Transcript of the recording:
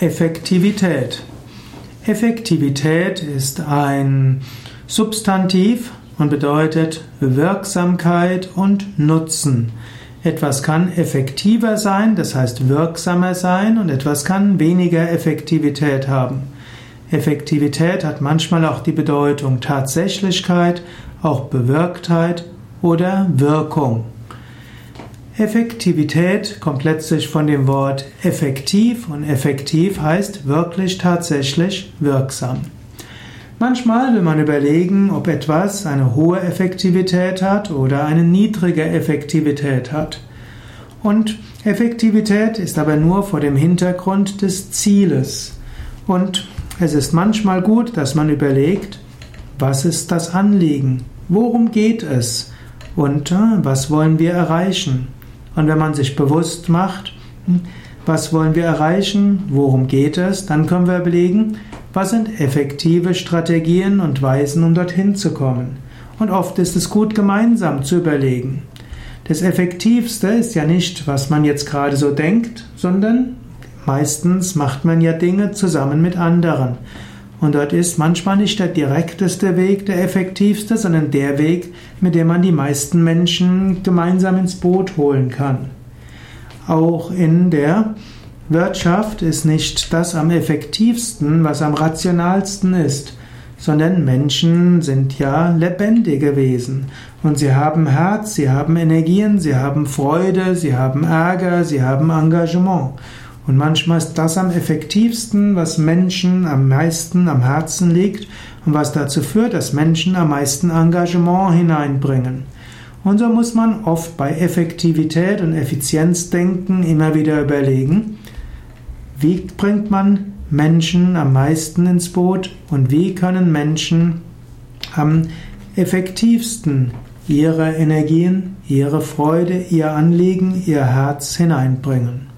Effektivität. Effektivität ist ein Substantiv und bedeutet Wirksamkeit und Nutzen. Etwas kann effektiver sein, das heißt wirksamer sein, und etwas kann weniger Effektivität haben. Effektivität hat manchmal auch die Bedeutung Tatsächlichkeit, auch Bewirktheit oder Wirkung. Effektivität kommt letztlich von dem Wort effektiv und effektiv heißt wirklich tatsächlich wirksam. Manchmal will man überlegen, ob etwas eine hohe Effektivität hat oder eine niedrige Effektivität hat. Und Effektivität ist aber nur vor dem Hintergrund des Zieles. Und es ist manchmal gut, dass man überlegt, was ist das Anliegen? Worum geht es? Und äh, was wollen wir erreichen? Und wenn man sich bewusst macht, hm, was wollen wir erreichen, worum geht es, dann können wir überlegen, was sind effektive Strategien und Weisen, um dorthin zu kommen. Und oft ist es gut, gemeinsam zu überlegen. Das Effektivste ist ja nicht, was man jetzt gerade so denkt, sondern meistens macht man ja Dinge zusammen mit anderen. Und dort ist manchmal nicht der direkteste Weg der effektivste, sondern der Weg, mit dem man die meisten Menschen gemeinsam ins Boot holen kann. Auch in der Wirtschaft ist nicht das am effektivsten, was am rationalsten ist, sondern Menschen sind ja lebendige Wesen und sie haben Herz, sie haben Energien, sie haben Freude, sie haben Ärger, sie haben Engagement. Und manchmal ist das am effektivsten, was Menschen am meisten am Herzen liegt und was dazu führt, dass Menschen am meisten Engagement hineinbringen. Und so muss man oft bei Effektivität und Effizienzdenken immer wieder überlegen, wie bringt man Menschen am meisten ins Boot und wie können Menschen am effektivsten ihre Energien, ihre Freude, ihr Anliegen, ihr Herz hineinbringen.